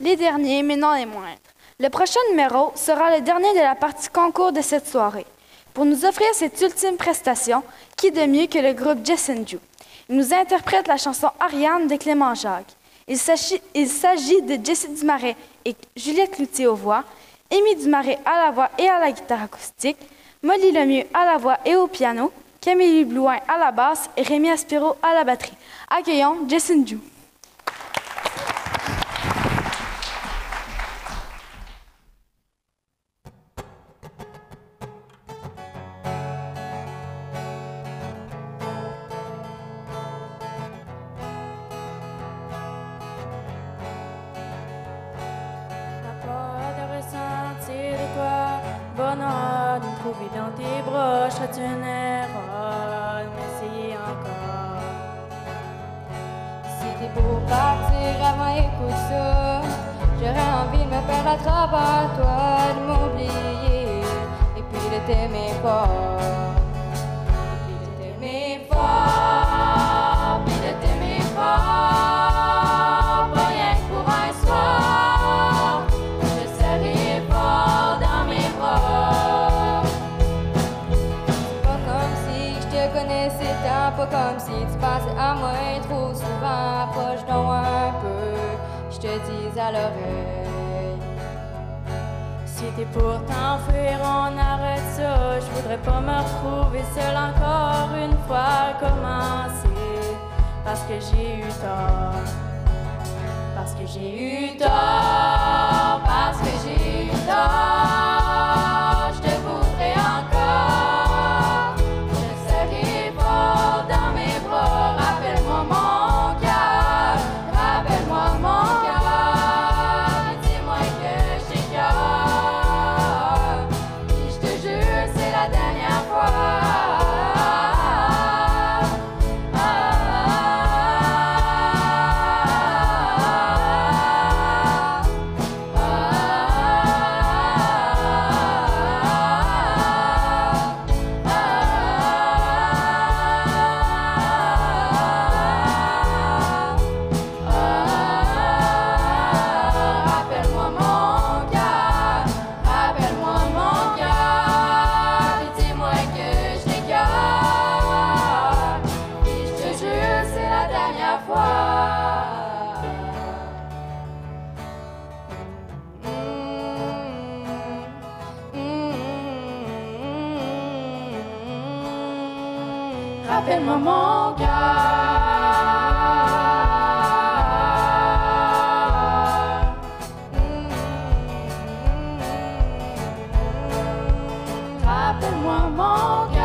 Les derniers, mais non les moindres. Le prochain numéro sera le dernier de la partie concours de cette soirée. Pour nous offrir cette ultime prestation, qui de mieux que le groupe Jess Ju? Il nous interprète la chanson Ariane de Clément Jacques. Il s'agit de Jessie Dumaret et Juliette Cloutier aux voix, Amy Dumaret à la voix et à la guitare acoustique, Molly Lemieux à la voix et au piano, Camille Blouin à la basse et Rémi Aspiro à la batterie. Accueillons Jess and me trouver dans tes bras Serais-tu une erreur m'essayer encore Si t'es pour partir avant, écoute ça. J'aurais envie de me perdre à travers comme si tu pensais à moi trop souvent. Approche donc un peu, je te dis à l'oreille. Si t'es pour t'enfuir, on arrête ça. Je voudrais pas me retrouver seule encore une fois commencer. Parce que j'ai eu tort. Parce que j'ai eu tort. Rappelle-moi mon cœur. Rappelle-moi mon